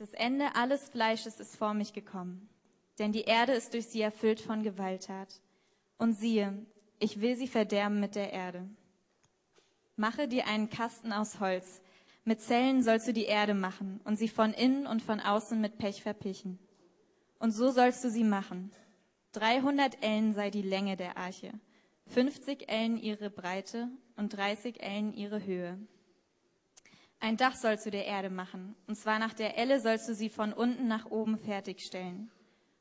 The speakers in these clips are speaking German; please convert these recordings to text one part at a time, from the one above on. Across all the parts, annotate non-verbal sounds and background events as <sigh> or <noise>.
Das Ende alles Fleisches ist vor mich gekommen, denn die Erde ist durch sie erfüllt von Gewalttat. Und siehe, ich will sie verderben mit der Erde. Mache dir einen Kasten aus Holz, mit Zellen sollst du die Erde machen und sie von innen und von außen mit Pech verpichen. Und so sollst du sie machen. 300 Ellen sei die Länge der Arche, 50 Ellen ihre Breite und 30 Ellen ihre Höhe. Ein Dach sollst du der Erde machen, und zwar nach der Elle sollst du sie von unten nach oben fertigstellen.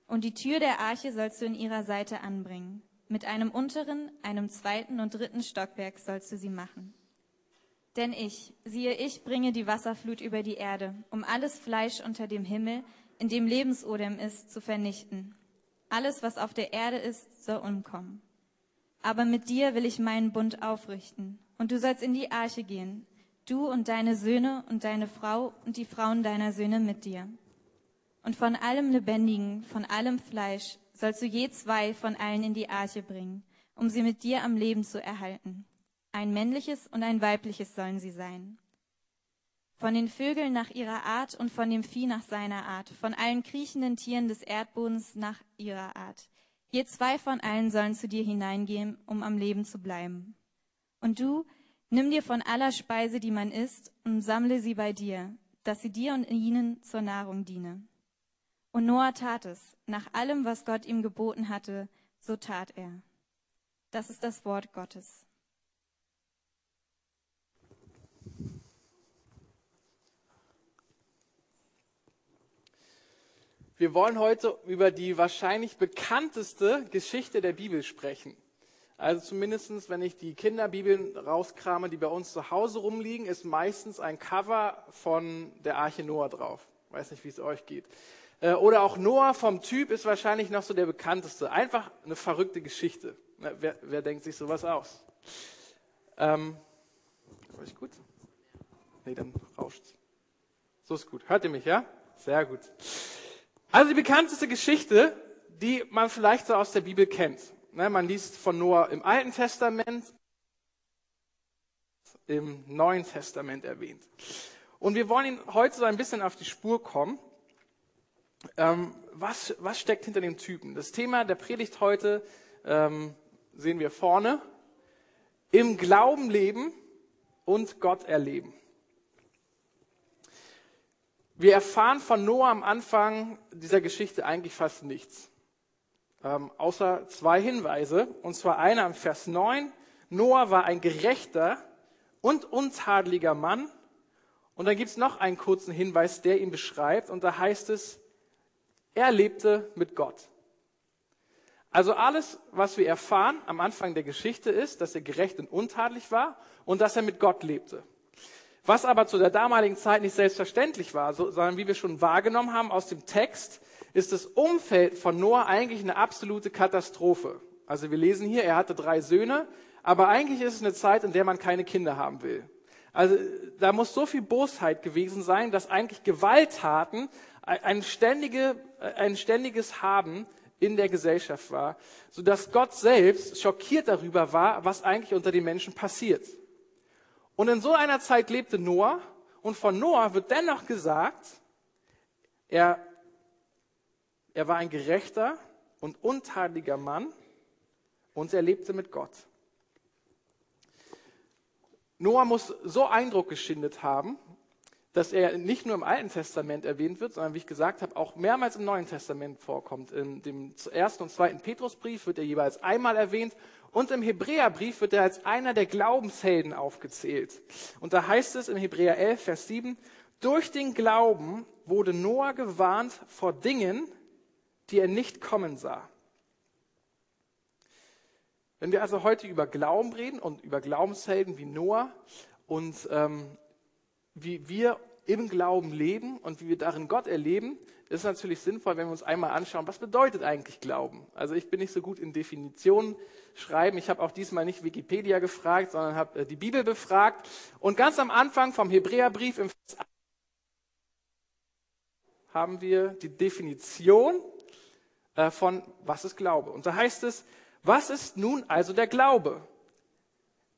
Und die Tür der Arche sollst du in ihrer Seite anbringen. Mit einem unteren, einem zweiten und dritten Stockwerk sollst du sie machen. Denn ich, siehe ich, bringe die Wasserflut über die Erde, um alles Fleisch unter dem Himmel, in dem Lebensodem ist, zu vernichten. Alles, was auf der Erde ist, soll umkommen. Aber mit dir will ich meinen Bund aufrichten, und du sollst in die Arche gehen, du und deine Söhne und deine Frau und die Frauen deiner Söhne mit dir. Und von allem Lebendigen, von allem Fleisch, sollst du je zwei von allen in die Arche bringen, um sie mit dir am Leben zu erhalten. Ein männliches und ein weibliches sollen sie sein. Von den Vögeln nach ihrer Art und von dem Vieh nach seiner Art, von allen kriechenden Tieren des Erdbodens nach ihrer Art. Je zwei von allen sollen zu dir hineingehen, um am Leben zu bleiben. Und du, Nimm dir von aller Speise, die man isst, und sammle sie bei dir, dass sie dir und ihnen zur Nahrung diene. Und Noah tat es, nach allem, was Gott ihm geboten hatte, so tat er. Das ist das Wort Gottes. Wir wollen heute über die wahrscheinlich bekannteste Geschichte der Bibel sprechen. Also zumindestens, wenn ich die Kinderbibeln rauskrame, die bei uns zu Hause rumliegen, ist meistens ein Cover von der Arche Noah drauf. Weiß nicht, wie es euch geht. Äh, oder auch Noah vom Typ ist wahrscheinlich noch so der bekannteste. Einfach eine verrückte Geschichte. Wer, wer denkt sich sowas aus? Ähm, war ich gut? Nee, dann rauscht's. So ist gut. Hört ihr mich, ja? Sehr gut. Also die bekannteste Geschichte, die man vielleicht so aus der Bibel kennt. Ne, man liest von Noah im Alten Testament, im Neuen Testament erwähnt. Und wir wollen ihn heute so ein bisschen auf die Spur kommen. Ähm, was, was steckt hinter dem Typen? Das Thema der Predigt heute ähm, sehen wir vorne. Im Glauben leben und Gott erleben. Wir erfahren von Noah am Anfang dieser Geschichte eigentlich fast nichts ähm, außer zwei Hinweise. Und zwar einer im Vers 9. Noah war ein gerechter und untadeliger Mann. Und dann gibt es noch einen kurzen Hinweis, der ihn beschreibt. Und da heißt es, er lebte mit Gott. Also alles, was wir erfahren am Anfang der Geschichte ist, dass er gerecht und untadelig war und dass er mit Gott lebte. Was aber zu der damaligen Zeit nicht selbstverständlich war, sondern wie wir schon wahrgenommen haben aus dem Text, ist das Umfeld von Noah eigentlich eine absolute Katastrophe. Also wir lesen hier, er hatte drei Söhne, aber eigentlich ist es eine Zeit, in der man keine Kinder haben will. Also da muss so viel Bosheit gewesen sein, dass eigentlich Gewalttaten ein, ständige, ein ständiges Haben in der Gesellschaft war, sodass Gott selbst schockiert darüber war, was eigentlich unter den Menschen passiert. Und in so einer Zeit lebte Noah und von Noah wird dennoch gesagt, er er war ein gerechter und untadeliger Mann und er lebte mit Gott. Noah muss so Eindruck geschindet haben, dass er nicht nur im Alten Testament erwähnt wird, sondern wie ich gesagt habe, auch mehrmals im Neuen Testament vorkommt. In dem ersten und zweiten Petrusbrief wird er jeweils einmal erwähnt und im Hebräerbrief wird er als einer der Glaubenshelden aufgezählt. Und da heißt es im Hebräer 11, Vers 7, durch den Glauben wurde Noah gewarnt vor Dingen, die er nicht kommen sah. Wenn wir also heute über Glauben reden und über Glaubenshelden wie Noah und ähm, wie wir im Glauben leben und wie wir darin Gott erleben, ist natürlich sinnvoll, wenn wir uns einmal anschauen, was bedeutet eigentlich Glauben. Also ich bin nicht so gut in Definitionen schreiben. Ich habe auch diesmal nicht Wikipedia gefragt, sondern habe äh, die Bibel befragt. Und ganz am Anfang vom Hebräerbrief im Vers haben wir die Definition von was ist Glaube. Und da heißt es, was ist nun also der Glaube?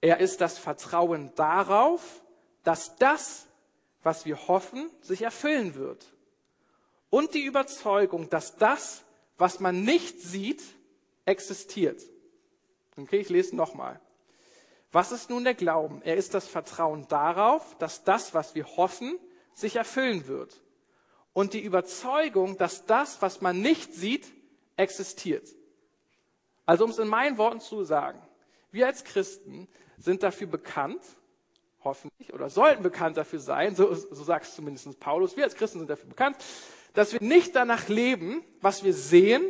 Er ist das Vertrauen darauf, dass das, was wir hoffen, sich erfüllen wird. und die Überzeugung, dass das, was man nicht sieht, existiert. Okay, ich lese nochmal. Was ist nun der Glauben? Er ist das Vertrauen darauf, dass das, was wir hoffen, sich erfüllen wird. Und die Überzeugung, dass das, was man nicht sieht, existiert. Also um es in meinen Worten zu sagen, wir als Christen sind dafür bekannt, hoffentlich, oder sollten bekannt dafür sein, so, so sagt es zumindest Paulus, wir als Christen sind dafür bekannt, dass wir nicht danach leben, was wir sehen,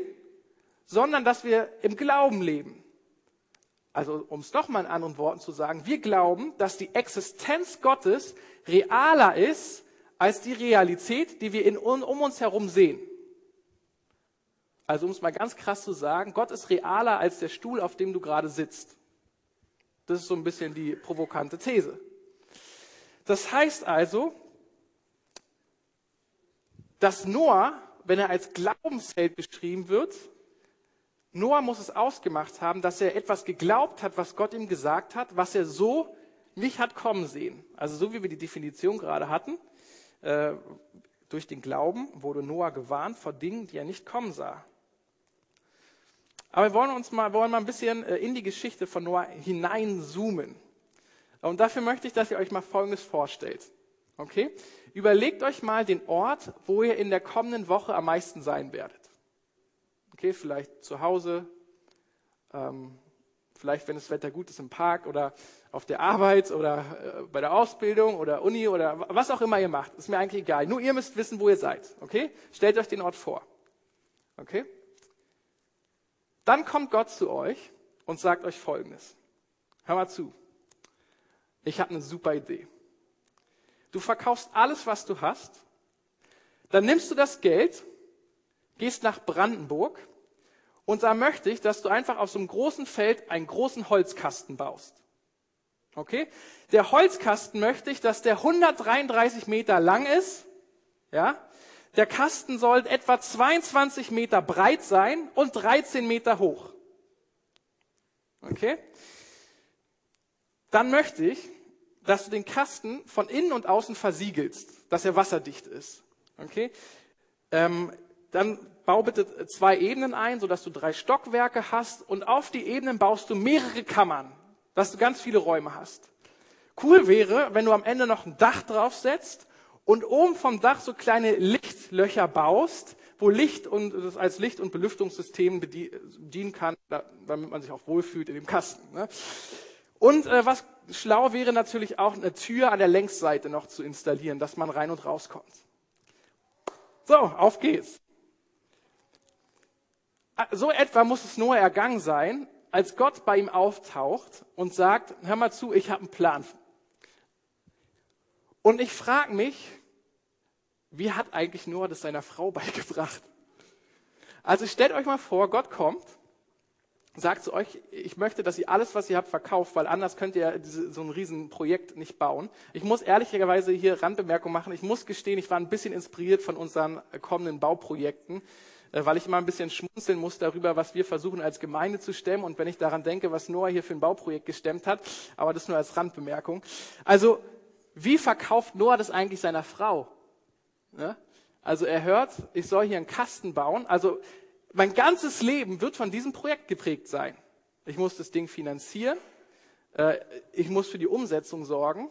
sondern dass wir im Glauben leben. Also um es nochmal in anderen Worten zu sagen, wir glauben, dass die Existenz Gottes realer ist als die Realität, die wir in, um uns herum sehen. Also um es mal ganz krass zu sagen, Gott ist realer als der Stuhl, auf dem du gerade sitzt. Das ist so ein bisschen die provokante These. Das heißt also, dass Noah, wenn er als Glaubensheld beschrieben wird, Noah muss es ausgemacht haben, dass er etwas geglaubt hat, was Gott ihm gesagt hat, was er so nicht hat kommen sehen. Also so wie wir die Definition gerade hatten, äh, durch den Glauben wurde Noah gewarnt vor Dingen, die er nicht kommen sah. Aber wir wollen uns mal, wollen mal ein bisschen äh, in die Geschichte von Noah hineinzoomen. Und dafür möchte ich, dass ihr euch mal Folgendes vorstellt. Okay? Überlegt euch mal den Ort, wo ihr in der kommenden Woche am meisten sein werdet. Okay, vielleicht zu Hause, ähm, vielleicht, wenn das Wetter gut ist, im Park oder auf der Arbeit oder äh, bei der Ausbildung oder Uni oder was auch immer ihr macht. Ist mir eigentlich egal. Nur ihr müsst wissen, wo ihr seid. Okay? Stellt euch den Ort vor. Okay? Dann kommt Gott zu euch und sagt euch Folgendes. Hör mal zu. Ich habe eine super Idee. Du verkaufst alles, was du hast. Dann nimmst du das Geld, gehst nach Brandenburg und da möchte ich, dass du einfach auf so einem großen Feld einen großen Holzkasten baust. Okay? Der Holzkasten möchte ich, dass der 133 Meter lang ist. Ja? Der Kasten soll etwa 22 Meter breit sein und 13 Meter hoch. Okay? Dann möchte ich, dass du den Kasten von innen und außen versiegelst, dass er wasserdicht ist. Okay? Ähm, dann bau bitte zwei Ebenen ein, sodass du drei Stockwerke hast und auf die Ebenen baust du mehrere Kammern, dass du ganz viele Räume hast. Cool wäre, wenn du am Ende noch ein Dach draufsetzt und oben vom Dach so kleine Lichtlöcher baust, wo Licht und das als Licht- und Belüftungssystem dienen kann, damit man sich auch wohlfühlt in dem Kasten. Ne? Und äh, was schlau wäre natürlich auch eine Tür an der Längsseite noch zu installieren, dass man rein und rauskommt. So, auf geht's. So etwa muss es Noah ergangen sein, als Gott bei ihm auftaucht und sagt, hör mal zu, ich habe einen Plan. Und ich frage mich, wie hat eigentlich Noah das seiner Frau <laughs> beigebracht? Also stellt euch mal vor, Gott kommt, sagt zu euch, ich möchte, dass ihr alles, was ihr habt, verkauft, weil anders könnt ihr diese, so ein Riesenprojekt nicht bauen. Ich muss ehrlicherweise hier Randbemerkung machen. Ich muss gestehen, ich war ein bisschen inspiriert von unseren kommenden Bauprojekten. Äh, weil ich immer ein bisschen schmunzeln muss darüber, was wir versuchen als Gemeinde zu stemmen und wenn ich daran denke, was Noah hier für ein Bauprojekt gestemmt hat, aber das nur als Randbemerkung. Also, wie verkauft Noah das eigentlich seiner Frau? Ja? Also er hört, ich soll hier einen Kasten bauen. Also mein ganzes Leben wird von diesem Projekt geprägt sein. Ich muss das Ding finanzieren, äh, ich muss für die Umsetzung sorgen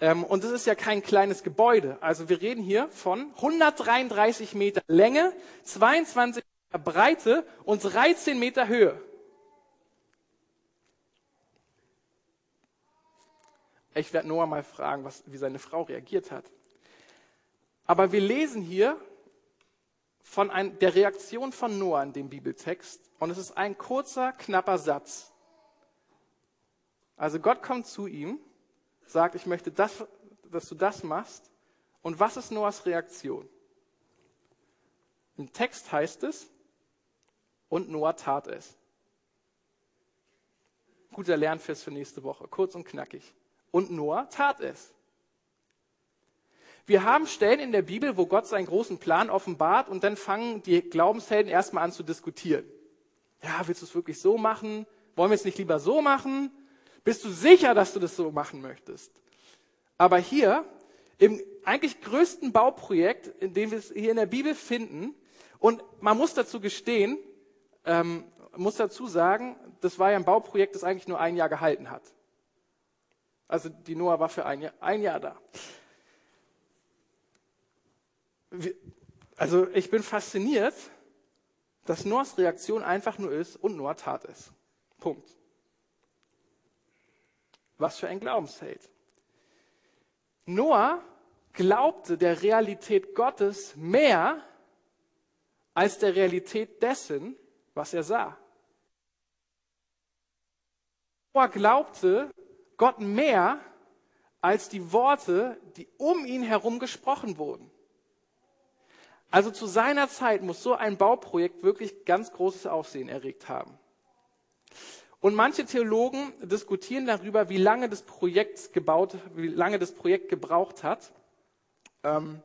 ähm, und es ist ja kein kleines Gebäude. Also wir reden hier von 133 Meter Länge, 22 Meter Breite und 13 Meter Höhe. Ich werde Noah mal fragen, was, wie seine Frau reagiert hat. Aber wir lesen hier von ein, der Reaktion von Noah in dem Bibeltext und es ist ein kurzer, knapper Satz. Also Gott kommt zu ihm sagt, ich möchte, das, dass du das machst. Und was ist Noahs Reaktion? Im Text heißt es, und Noah tat es. Guter Lernfest für nächste Woche, kurz und knackig. Und Noah tat es. Wir haben Stellen in der Bibel, wo Gott seinen großen Plan offenbart und dann fangen die Glaubenshelden erstmal an zu diskutieren. Ja, willst du es wirklich so machen? Wollen wir es nicht lieber so machen? Bist du sicher, dass du das so machen möchtest? Aber hier im eigentlich größten Bauprojekt, in dem wir es hier in der Bibel finden. Und man muss dazu gestehen, ähm, muss dazu sagen, das war ja ein Bauprojekt, das eigentlich nur ein Jahr gehalten hat. Also die Noah war für ein Jahr, ein Jahr da. Also ich bin fasziniert, dass Noahs Reaktion einfach nur ist und Noah tat es. Punkt. Was für ein Glaubensheld. Noah glaubte der Realität Gottes mehr als der Realität dessen, was er sah. Noah glaubte Gott mehr als die Worte, die um ihn herum gesprochen wurden. Also zu seiner Zeit muss so ein Bauprojekt wirklich ganz großes Aufsehen erregt haben. Und manche Theologen diskutieren darüber, wie lange das Projekt gebaut, wie lange das Projekt gebraucht hat. Ähm,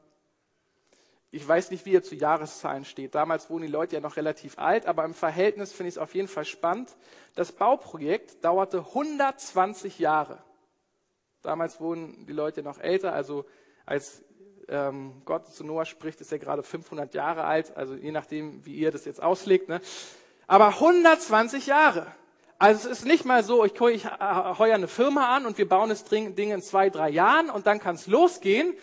ich weiß nicht, wie er zu Jahreszahlen steht. Damals wurden die Leute ja noch relativ alt, aber im Verhältnis finde ich es auf jeden Fall spannend. Das Bauprojekt dauerte 120 Jahre. Damals wurden die Leute noch älter, also als ähm, Gott zu Noah spricht, ist er gerade 500 Jahre alt, also je nachdem, wie ihr das jetzt auslegt. Ne? Aber 120 Jahre. Also es ist nicht mal so, ich, ich heuer eine Firma an und wir bauen das Ding in zwei, drei Jahren und dann kann es losgehen,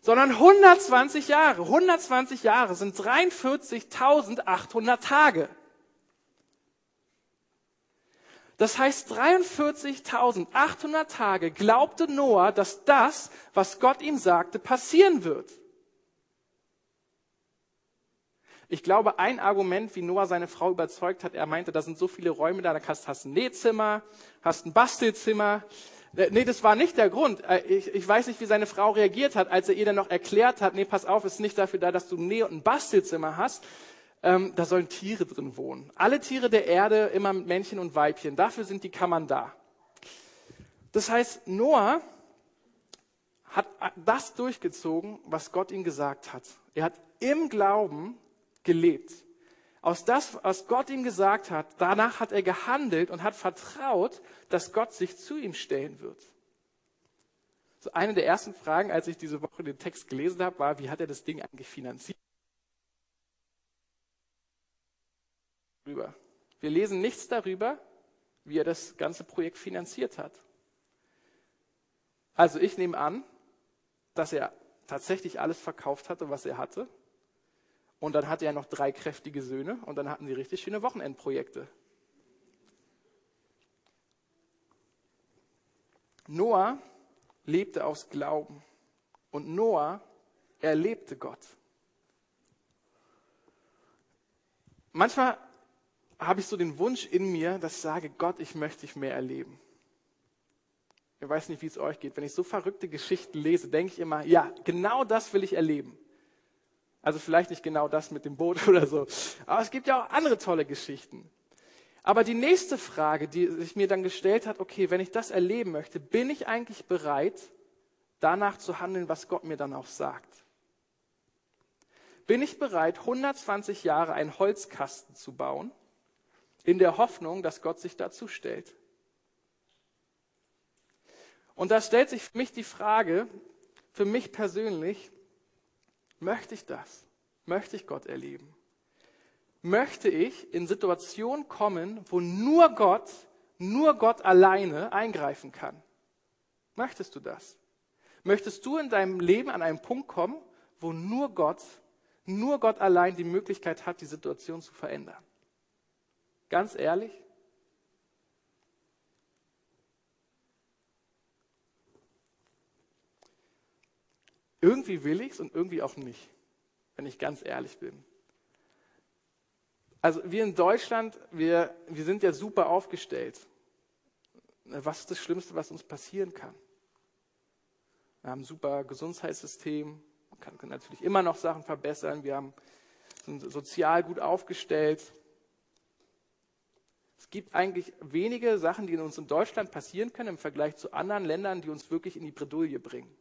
sondern 120 Jahre. 120 Jahre sind 43.800 Tage. Das heißt, 43.800 Tage glaubte Noah, dass das, was Gott ihm sagte, passieren wird. Ich glaube, ein Argument, wie Noah seine Frau überzeugt hat, er meinte, da sind so viele Räume da, da hast, hast ein Nähzimmer, hast ein Bastelzimmer. Äh, nee, das war nicht der Grund. Äh, ich, ich weiß nicht, wie seine Frau reagiert hat, als er ihr dann noch erklärt hat, nee, pass auf, es ist nicht dafür da, dass du ein Näh- und ein Bastelzimmer hast, ähm, da sollen Tiere drin wohnen. Alle Tiere der Erde, immer mit Männchen und Weibchen. Dafür sind die Kammern da. Das heißt, Noah hat das durchgezogen, was Gott ihm gesagt hat. Er hat im Glauben gelebt. Aus das, was Gott ihm gesagt hat, danach hat er gehandelt und hat vertraut, dass Gott sich zu ihm stellen wird. So eine der ersten Fragen, als ich diese Woche den Text gelesen habe, war, wie hat er das Ding eigentlich finanziert? Wir lesen nichts darüber, wie er das ganze Projekt finanziert hat. Also ich nehme an, dass er tatsächlich alles verkauft hatte, was er hatte. Und dann hatte er noch drei kräftige Söhne und dann hatten sie richtig schöne Wochenendprojekte. Noah lebte aus Glauben und Noah erlebte Gott. Manchmal habe ich so den Wunsch in mir, dass ich sage, Gott, ich möchte dich mehr erleben. Ich weiß nicht, wie es euch geht. Wenn ich so verrückte Geschichten lese, denke ich immer, ja, genau das will ich erleben. Also vielleicht nicht genau das mit dem Boot <laughs> oder so. Aber es gibt ja auch andere tolle Geschichten. Aber die nächste Frage, die sich mir dann gestellt hat, okay, wenn ich das erleben möchte, bin ich eigentlich bereit, danach zu handeln, was Gott mir dann auch sagt? Bin ich bereit, 120 Jahre einen Holzkasten zu bauen? In der Hoffnung, dass Gott sich dazu stellt. Und da stellt sich für mich die Frage, für mich persönlich, möchte ich das? Möchte ich Gott erleben? Möchte ich in Situationen kommen, wo nur Gott, nur Gott alleine eingreifen kann? Möchtest du das? Möchtest du in deinem Leben an einen Punkt kommen, wo nur Gott, nur Gott allein die Möglichkeit hat, die Situation zu verändern? Ganz ehrlich? Irgendwie will ich es und irgendwie auch nicht, wenn ich ganz ehrlich bin. Also wir in Deutschland, wir, wir sind ja super aufgestellt. Was ist das Schlimmste, was uns passieren kann? Wir haben ein super Gesundheitssystem, man kann, natürlich immer noch Sachen verbessern, wir haben, sind sozial gut aufgestellt, es gibt eigentlich wenige Sachen, die in uns in Deutschland passieren können im Vergleich zu anderen Ländern, die uns wirklich in die Bredouille bringen.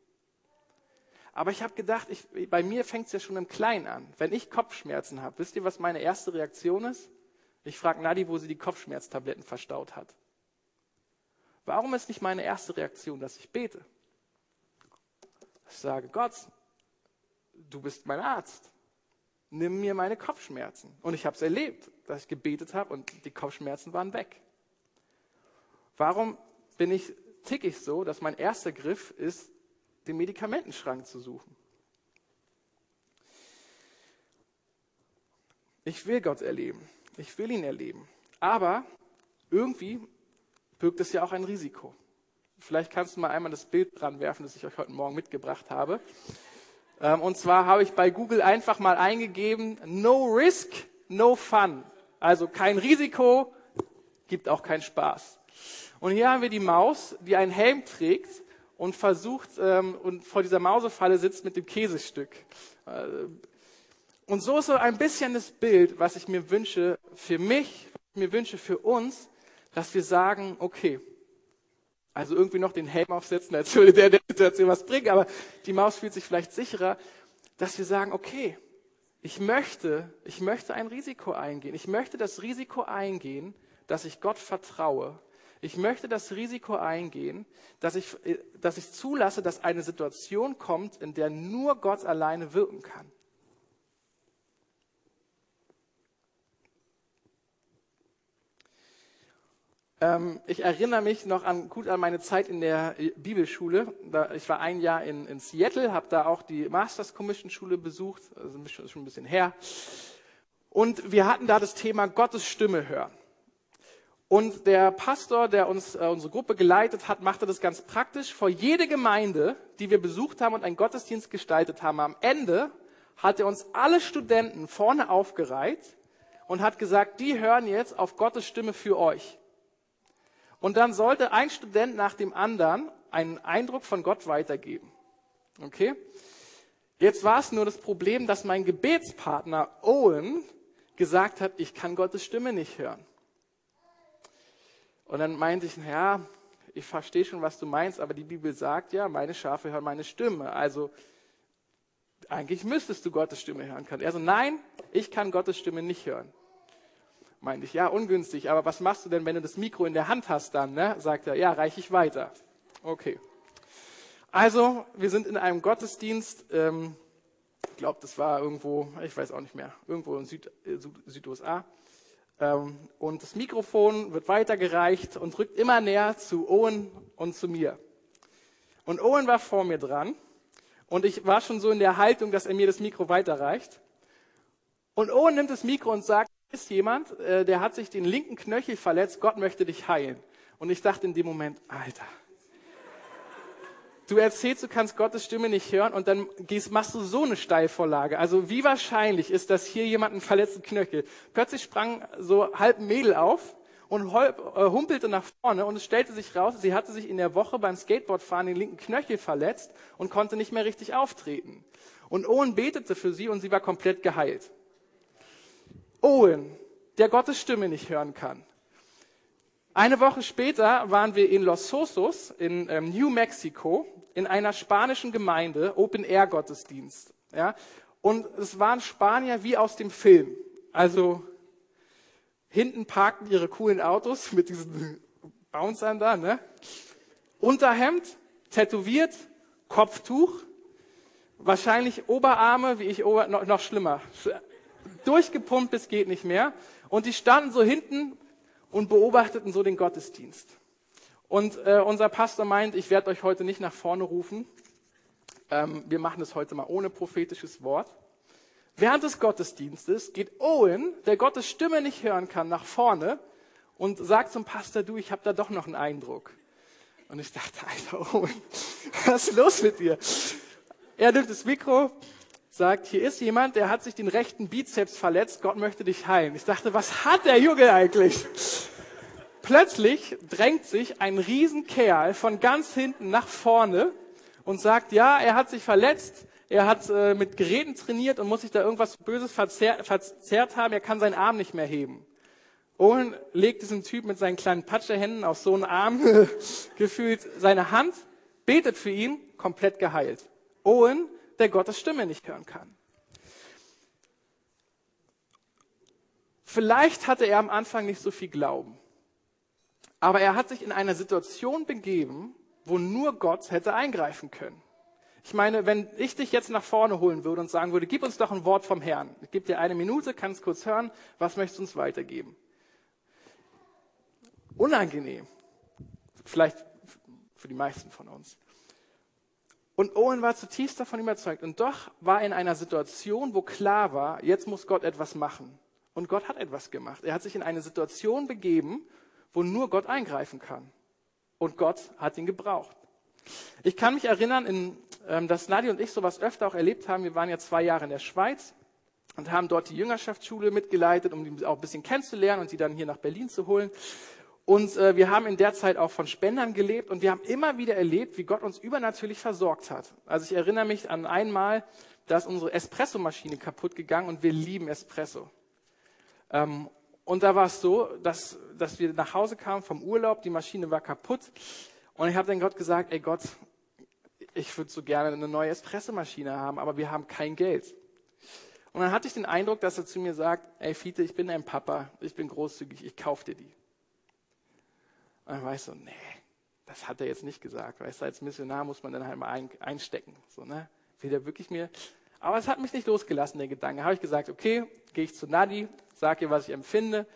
Aber ich habe gedacht, ich, bei mir fängt es ja schon im Kleinen an. Wenn ich Kopfschmerzen habe, wisst ihr, was meine erste Reaktion ist? Ich frage Nadi, wo sie die Kopfschmerztabletten verstaut hat. Warum ist nicht meine erste Reaktion, dass ich bete? Ich sage, Gott, du bist mein Arzt. Nimm mir meine Kopfschmerzen. Und ich habe es erlebt, dass ich gebetet habe und die Kopfschmerzen waren weg. Warum bin ich tickig so, dass mein erster Griff ist, den Medikamentenschrank zu suchen? Ich will Gott erleben. Ich will ihn erleben. Aber irgendwie birgt es ja auch ein Risiko. Vielleicht kannst du mal einmal das Bild dran werfen, das ich euch heute Morgen mitgebracht habe. Ähm, und zwar habe ich bei Google einfach mal eingegeben, no risk, no fun. Also kein Risiko, gibt auch keinen Spaß. Und hier haben wir die Maus, die einen Helm trägt und versucht ähm, und vor dieser Mausefalle sitzt mit dem Käsestück. Äh, und so ist so ein bisschen das Bild, was ich mir wünsche für mich, mir wünsche für uns, dass wir sagen, okay, also irgendwie noch den Helm aufsetzen, als würde der der Situation was bringen, aber die Maus fühlt sich vielleicht sicherer, dass wir sagen, okay, ich möchte, ich möchte ein Risiko eingehen. Ich möchte das Risiko eingehen, dass ich Gott vertraue. Ich möchte das Risiko eingehen, dass ich, dass ich zulasse, dass eine Situation kommt, in der nur Gott alleine wirken kann. Ich erinnere mich noch an, gut an meine Zeit in der Bibelschule. ich war ein Jahr in, in Seattle, habe da auch die Masters Commission Schule besucht, also schon ein bisschen her. Und wir hatten da das Thema Gottes Stimme hören. Und der Pastor, der uns äh, unsere Gruppe geleitet hat, machte das ganz praktisch. Vor jede Gemeinde, die wir besucht haben und einen Gottesdienst gestaltet haben, am Ende hat er uns alle Studenten vorne aufgereiht und hat gesagt, die hören jetzt auf Gottes Stimme für euch. Und dann sollte ein Student nach dem anderen einen Eindruck von Gott weitergeben. Okay? Jetzt war es nur das Problem, dass mein Gebetspartner Owen gesagt hat, ich kann Gottes Stimme nicht hören. Und dann meinte ich, ja, ich verstehe schon, was du meinst, aber die Bibel sagt ja, meine Schafe hören meine Stimme. Also eigentlich müsstest du Gottes Stimme hören können. Er so, nein, ich kann Gottes Stimme nicht hören. Meinte ich, ja, ungünstig, aber was machst du denn, wenn du das Mikro in der Hand hast dann? Ne? Sagt er, ja, reiche ich weiter. Okay. Also, wir sind in einem Gottesdienst, ähm, ich glaube, das war irgendwo, ich weiß auch nicht mehr, irgendwo in Süd, äh, Süd-USA. Ähm, und das Mikrofon wird weitergereicht und rückt immer näher zu Owen und zu mir. Und Owen war vor mir dran und ich war schon so in der Haltung, dass er mir das Mikro weiterreicht. Und Owen nimmt das Mikro und sagt, ist jemand, äh, der hat sich den linken Knöchel verletzt, Gott möchte dich heilen. Und ich dachte in dem Moment, Alter, du erzählst, du kannst Gottes Stimme nicht hören und dann gehst, machst du so eine Steilvorlage. Also wie wahrscheinlich ist, dass hier jemand einen verletzten Knöchel? Plötzlich sprang so halb Mädel auf und äh, humpelte nach vorne und es stellte sich raus, sie hatte sich in der Woche beim Skateboardfahren den linken Knöchel verletzt und konnte nicht mehr richtig auftreten. Und Owen betete für sie und sie war komplett geheilt. Owen, der Gottes Stimme nicht hören kann. Eine Woche später waren wir in Los Sosos in ähm, New Mexico in einer spanischen Gemeinde, Open Air Gottesdienst. Ja? Und es waren Spanier wie aus dem Film. Also hinten parkten ihre coolen Autos mit diesen <laughs> Bouncern da, ne? Unterhemd, tätowiert, Kopftuch, wahrscheinlich Oberarme, wie ich, noch, noch schlimmer, durchgepumpt bis geht nicht mehr. Und die standen so hinten und beobachteten so den Gottesdienst. Und äh, unser Pastor meint, ich werde euch heute nicht nach vorne rufen. Ähm, wir machen es heute mal ohne prophetisches Wort. Während des Gottesdienstes geht Owen, der Gottes Stimme nicht hören kann, nach vorne und sagt zum Pastor, du, ich habe da doch noch einen Eindruck. Und ich dachte, Alter, Owen, <laughs> was ist los mit dir? Er nimmt das Mikro, sagt, hier ist jemand, der hat sich den rechten Bizeps verletzt, Gott möchte dich heilen. Ich dachte, was hat der Junge eigentlich? Plötzlich drängt sich ein Riesenkerl von ganz hinten nach vorne und sagt, ja, er hat sich verletzt, er hat äh, mit Geräten trainiert und muss sich da irgendwas Böses verzerrt, verzerrt haben, er kann seinen Arm nicht mehr heben. Owen legt diesem Typ mit seinen kleinen Patschehänden auf so einen Arm <laughs> gefühlt seine Hand, betet für ihn, komplett geheilt. Owen der Gottes Stimme nicht hören kann. Vielleicht hatte er am Anfang nicht so viel Glauben, aber er hat sich in einer Situation begeben, wo nur Gott hätte eingreifen können. Ich meine, wenn ich dich jetzt nach vorne holen würde und sagen würde, gib uns doch ein Wort vom Herrn. Ich gebe dir eine Minute, kannst kurz hören, was möchtest du uns weitergeben? Unangenehm. Vielleicht für die meisten von uns. Und Owen war zutiefst davon überzeugt. Und doch war er in einer Situation, wo klar war, jetzt muss Gott etwas machen. Und Gott hat etwas gemacht. Er hat sich in eine Situation begeben, wo nur Gott eingreifen kann. Und Gott hat ihn gebraucht. Ich kann mich erinnern, in, ähm, dass Nadia und ich sowas öfter auch erlebt haben. Wir waren ja zwei Jahre in der Schweiz und haben dort die Jüngerschaftsschule mitgeleitet, um die auch ein bisschen kennenzulernen und die dann hier nach Berlin zu holen. Und äh, wir haben in der Zeit auch von Spendern gelebt und wir haben immer wieder erlebt, wie Gott uns übernatürlich versorgt hat. Also ich erinnere mich an einmal, da ist unsere Espressomaschine kaputt gegangen und wir lieben Espresso. Ähm, und da war es so, dass, dass wir nach Hause kamen vom Urlaub, die Maschine war kaputt und ich habe dann Gott gesagt, ey Gott, ich würde so gerne eine neue Espressomaschine haben, aber wir haben kein Geld. Und dann hatte ich den Eindruck, dass er zu mir sagt, ey Fiete, ich bin dein Papa, ich bin großzügig, ich kaufe dir die. Und dann war ich so, nee, das hat er jetzt nicht gesagt. Weißt du, als Missionar muss man dann halt mal ein, einstecken. So, ne? Will der wirklich mir? Aber es hat mich nicht losgelassen, der Gedanke. Habe ich gesagt, okay, gehe ich zu Nadi, sage ihr, was ich empfinde.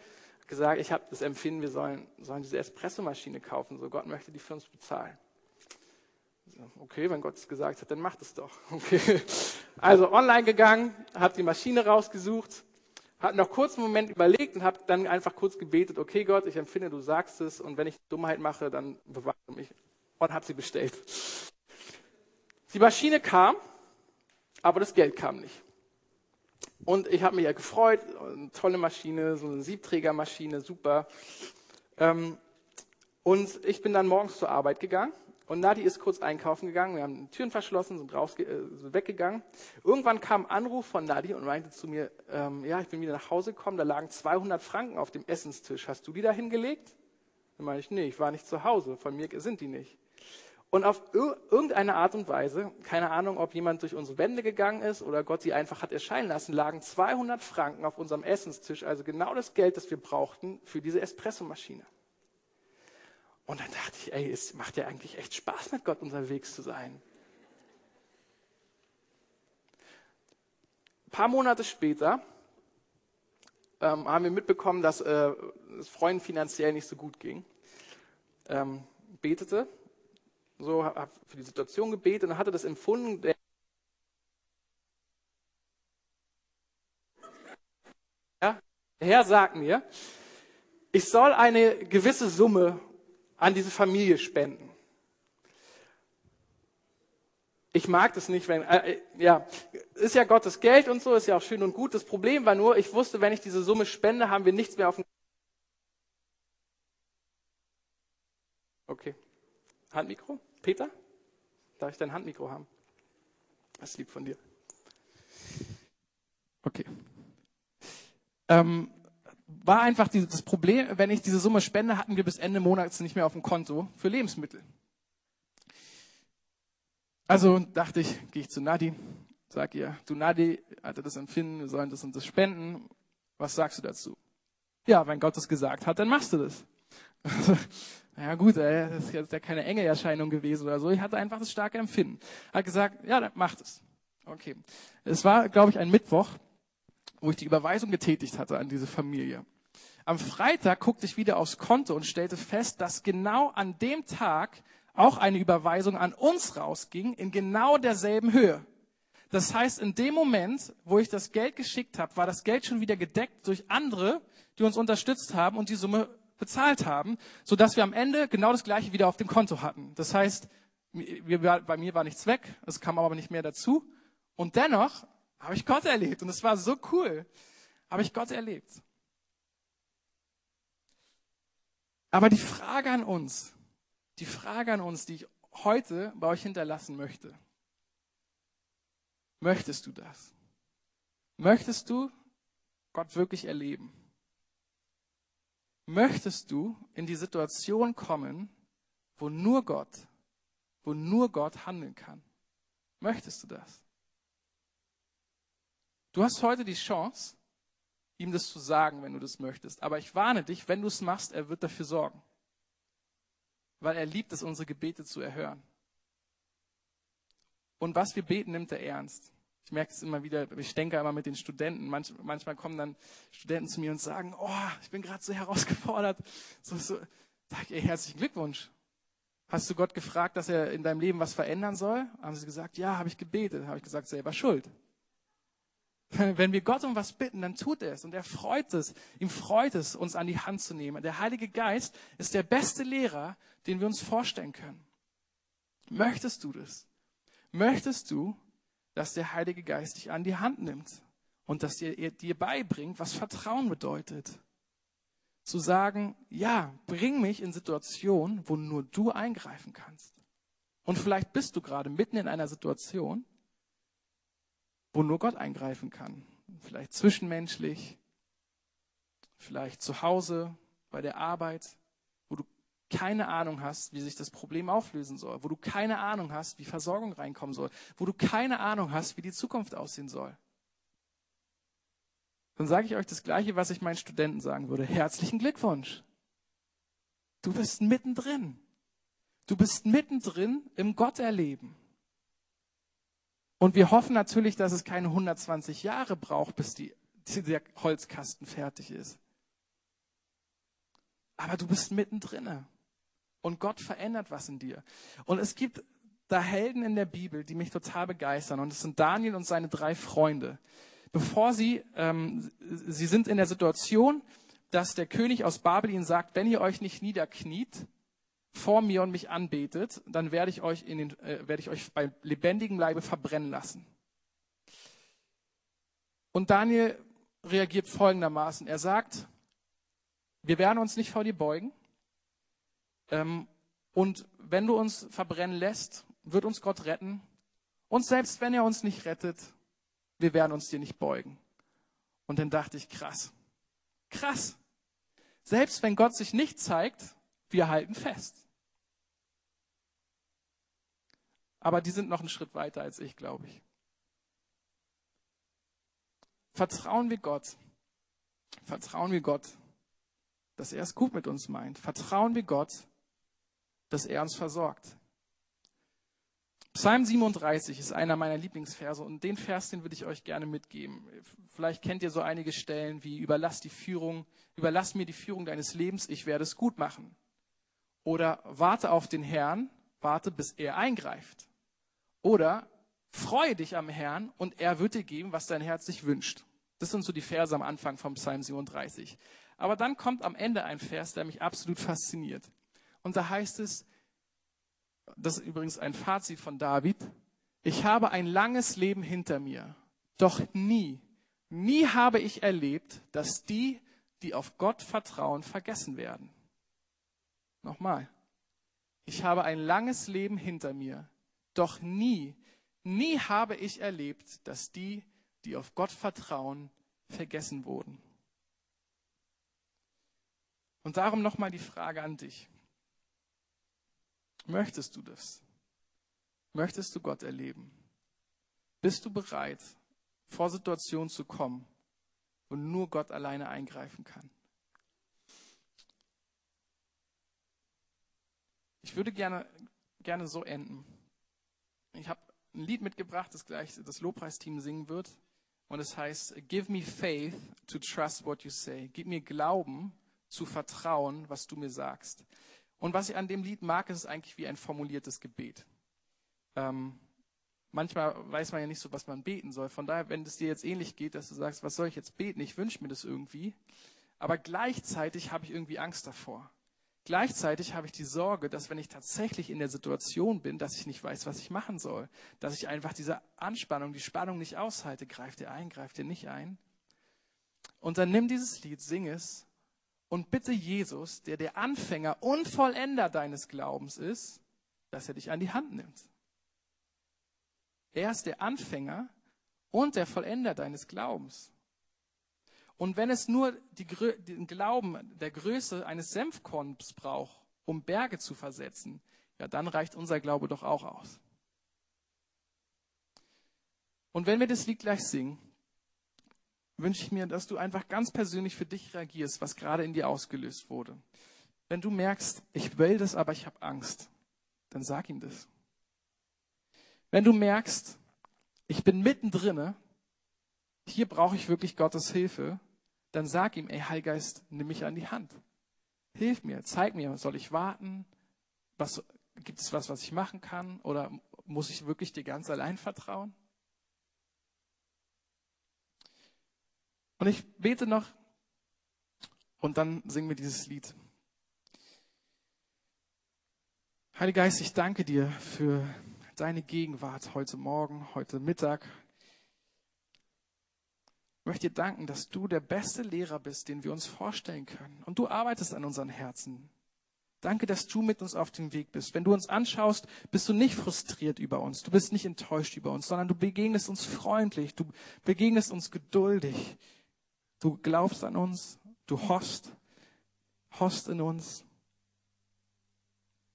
Gesagt, ich habe das Empfinden, wir sollen, sollen diese Espressomaschine kaufen. So, Gott möchte die für uns bezahlen. Okay, wenn Gott es gesagt hat, dann macht es doch. <laughs> Okay. Also online gegangen, habe die Maschine rausgesucht, hat noch kurz einen Moment überlegt und habe dann einfach kurz gebetet, okay Gott, ich empfinde, du sagst es und wenn ich Dummheit mache, dann bewahre mich. Und habe sie bestellt. Die Maschine kam, aber das Geld kam nicht. Und ich habe mich ja gefreut, eine tolle Maschine, so eine Siebträgermaschine, super. Ähm, und ich bin dann morgens zur Arbeit gegangen und Nadi ist kurz einkaufen gegangen. Wir haben die Türen verschlossen, sind, raus, äh, sind weggegangen. Irgendwann kam ein Anruf von Nadi und meinte zu mir, ähm, ja, ich bin wieder nach Hause gekommen, da lagen 200 Franken auf dem Essenstisch. Hast du die da hingelegt? Dann meine ich, nee, ich war nicht zu Hause. Von mir sind die nicht. Und auf irgendeine Art und Weise, keine Ahnung, ob jemand durch unsere Wände gegangen ist oder Gott sie einfach hat erscheinen lassen, lagen 200 Franken auf unserem Essenstisch, also genau das Geld, das wir brauchten für diese Espressomaschine. Und dann dachte ich, ey, es macht ja eigentlich echt Spaß, mit Gott unterwegs zu sein. Ein paar Monate später ähm, haben wir mitbekommen, dass äh, es Freunden finanziell nicht so gut ging. Ähm, betete, so habe für die Situation gebetet und hatte das empfunden. Der Herr sagt mir, ich soll eine gewisse Summe an diese Familie spenden. Ich mag das nicht, wenn, äh, ja, ist ja Gottes Geld und so, ist ja auch schön und gut. Das Problem war nur, ich wusste, wenn ich diese Summe spende, haben wir nichts mehr auf dem. Okay. Handmikro? Peter? Darf ich dein Handmikro haben? Das ist lieb von dir. Okay. Ähm, war einfach das Problem, wenn ich diese Summe spende, hatten wir bis Ende Monats nicht mehr auf dem Konto für Lebensmittel. Also dachte ich, gehe ich zu Nadi, sag ihr, du Nadi, hatte das Empfinden, wir sollen das und das spenden. Was sagst du dazu? Ja, wenn Gott das gesagt hat, dann machst du das. <laughs> ja gut, das ist jetzt ja keine Engelerscheinung gewesen oder so. Ich hatte einfach das starke Empfinden. Hat gesagt, ja, dann macht es. Okay. Es war, glaube ich, ein Mittwoch, wo ich die Überweisung getätigt hatte an diese Familie. Am Freitag guckte ich wieder aufs Konto und stellte fest, dass genau an dem Tag auch eine Überweisung an uns rausging in genau derselben Höhe. Das heißt, in dem Moment, wo ich das Geld geschickt habe, war das Geld schon wieder gedeckt durch andere, die uns unterstützt haben und die Summe bezahlt haben, so dass wir am Ende genau das gleiche wieder auf dem Konto hatten. Das heißt, bei mir war nichts weg, es kam aber nicht mehr dazu. Und dennoch habe ich Gott erlebt und es war so cool. Habe ich Gott erlebt. Aber die Frage an uns, die Frage an uns, die ich heute bei euch hinterlassen möchte. Möchtest du das? Möchtest du Gott wirklich erleben? Möchtest du in die Situation kommen, wo nur Gott, wo nur Gott handeln kann? Möchtest du das? Du hast heute die Chance, ihm das zu sagen, wenn du das möchtest. Aber ich warne dich, wenn du es machst, er wird dafür sorgen weil er liebt es, unsere Gebete zu erhören. Und was wir beten, nimmt er ernst. Ich merke es immer wieder, ich denke immer mit den Studenten. Manch, manchmal kommen dann Studenten zu mir und sagen, oh, ich bin gerade so herausgefordert. So, so. Sag ey, herzlichen Glückwunsch. Hast du Gott gefragt, dass er in deinem Leben was verändern soll? Haben sie gesagt, ja, habe ich gebetet. Habe ich gesagt, selber schuld. <laughs> Wenn wir Gott um was bitten, dann tut er es und er freut es. Ihm freut es, uns an die Hand zu nehmen. Der Heilige Geist ist der beste Lehrer, den wir uns vorstellen können. Möchtest du das? Möchtest du, dass der Heilige Geist dich an die Hand nimmt und dass er dir beibringt, was Vertrauen bedeutet? Zu sagen, ja, bring mich in Situationen, wo nur du eingreifen kannst. Und vielleicht bist du gerade mitten in einer Situation, wo nur Gott eingreifen kann. Vielleicht zwischenmenschlich, vielleicht zu Hause, bei der Arbeit, wo du keine Ahnung hast, wie sich das Problem auflösen soll, wo du keine Ahnung hast, wie Versorgung reinkommen soll, wo du keine Ahnung hast, wie die Zukunft aussehen soll. Dann sage ich euch das Gleiche, was ich meinen Studenten sagen würde. Herzlichen Glückwunsch. Du bist mittendrin. Du bist mittendrin im Gotterleben. Und wir hoffen natürlich, dass es keine 120 Jahre braucht, bis die, der Holzkasten fertig ist. Aber du bist mittendrin. Und Gott verändert was in dir. Und es gibt da Helden in der Bibel, die mich total begeistern. Und es sind Daniel und seine drei Freunde. Bevor sie, ähm, sie sind in der Situation, dass der König aus Babel ihnen sagt, wenn ihr euch nicht niederkniet, vor mir und mich anbetet, dann werde ich euch, in den, äh, werde ich euch bei lebendigem Leibe verbrennen lassen. Und Daniel reagiert folgendermaßen. Er sagt, wir werden uns nicht vor dir beugen. Ähm, und wenn du uns verbrennen lässt, wird uns Gott retten. Und selbst wenn er uns nicht rettet, wir werden uns dir nicht beugen. Und dann dachte ich, krass, krass. Selbst wenn Gott sich nicht zeigt, wir halten fest. Aber die sind noch einen Schritt weiter als ich, glaube ich. Vertrauen wir Gott. Vertrauen wir Gott, dass er es gut mit uns meint. Vertrauen wir Gott, dass er uns versorgt. Psalm 37 ist einer meiner Lieblingsverse und den Vers, den würde ich euch gerne mitgeben. Vielleicht kennt ihr so einige Stellen wie überlass die Führung, überlass mir die Führung deines Lebens, ich werde es gut machen. Oder warte auf den Herrn, warte bis er eingreift. Oder freue dich am Herrn und er wird dir geben, was dein Herz sich wünscht. Das sind so die Verse am Anfang vom Psalm 37. Aber dann kommt am Ende ein Vers, der mich absolut fasziniert. Und da heißt es, das ist übrigens ein Fazit von David, ich habe ein langes Leben hinter mir, doch nie, nie habe ich erlebt, dass die, die auf Gott vertrauen, vergessen werden. Nochmal, ich habe ein langes Leben hinter mir, doch nie, nie habe ich erlebt, dass die, die auf Gott vertrauen, vergessen wurden. Und darum nochmal die Frage an dich. Möchtest du das? Möchtest du Gott erleben? Bist du bereit, vor Situationen zu kommen, wo nur Gott alleine eingreifen kann? Ich würde gerne, gerne so enden. Ich habe ein Lied mitgebracht, das gleich das Lobpreisteam singen wird. Und es heißt, Give me faith to trust what you say. Gib mir Glauben zu vertrauen, was du mir sagst. Und was ich an dem Lied mag, ist eigentlich wie ein formuliertes Gebet. Ähm, manchmal weiß man ja nicht so, was man beten soll. Von daher, wenn es dir jetzt ähnlich geht, dass du sagst, was soll ich jetzt beten? Ich wünsche mir das irgendwie. Aber gleichzeitig habe ich irgendwie Angst davor. Gleichzeitig habe ich die Sorge, dass wenn ich tatsächlich in der Situation bin, dass ich nicht weiß, was ich machen soll, dass ich einfach diese Anspannung, die Spannung nicht aushalte, greift ihr ein, greift ihr nicht ein. Und dann nimm dieses Lied, sing es und bitte Jesus, der der Anfänger und Vollender deines Glaubens ist, dass er dich an die Hand nimmt. Er ist der Anfänger und der Vollender deines Glaubens. Und wenn es nur die, den Glauben der Größe eines Senfkorns braucht, um Berge zu versetzen, ja, dann reicht unser Glaube doch auch aus. Und wenn wir das Lied gleich singen, wünsche ich mir, dass du einfach ganz persönlich für dich reagierst, was gerade in dir ausgelöst wurde. Wenn du merkst, ich will das, aber ich habe Angst, dann sag ihm das. Wenn du merkst, ich bin mittendrin, hier brauche ich wirklich Gottes Hilfe, dann sag ihm, ey Heilgeist, nimm mich an die Hand. Hilf mir, zeig mir, soll ich warten? Was, gibt es was, was ich machen kann? Oder muss ich wirklich dir ganz allein vertrauen? Und ich bete noch und dann singen wir dieses Lied. Heiliger Geist, ich danke dir für deine Gegenwart heute Morgen, heute Mittag. Ich möchte dir danken, dass du der beste Lehrer bist, den wir uns vorstellen können. Und du arbeitest an unseren Herzen. Danke, dass du mit uns auf dem Weg bist. Wenn du uns anschaust, bist du nicht frustriert über uns. Du bist nicht enttäuscht über uns, sondern du begegnest uns freundlich. Du begegnest uns geduldig. Du glaubst an uns. Du hoffst, hoffst in uns.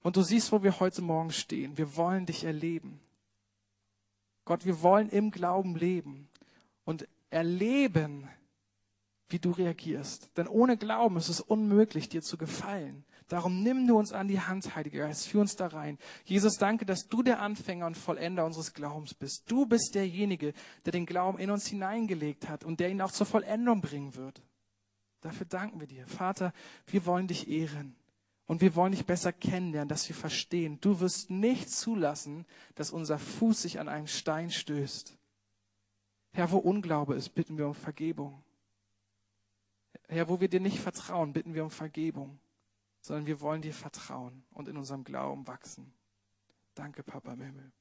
Und du siehst, wo wir heute Morgen stehen. Wir wollen dich erleben. Gott, wir wollen im Glauben leben und erleben, wie du reagierst. Denn ohne Glauben ist es unmöglich, dir zu gefallen. Darum nimm du uns an die Hand, Heiliger Geist, führ uns da rein. Jesus, danke, dass du der Anfänger und Vollender unseres Glaubens bist. Du bist derjenige, der den Glauben in uns hineingelegt hat und der ihn auch zur Vollendung bringen wird. Dafür danken wir dir. Vater, wir wollen dich ehren. Und wir wollen dich besser kennenlernen, dass wir verstehen, du wirst nicht zulassen, dass unser Fuß sich an einen Stein stößt. Herr, wo Unglaube ist, bitten wir um Vergebung. Herr, wo wir dir nicht vertrauen, bitten wir um Vergebung sondern wir wollen dir vertrauen und in unserem Glauben wachsen. Danke, Papa im Himmel.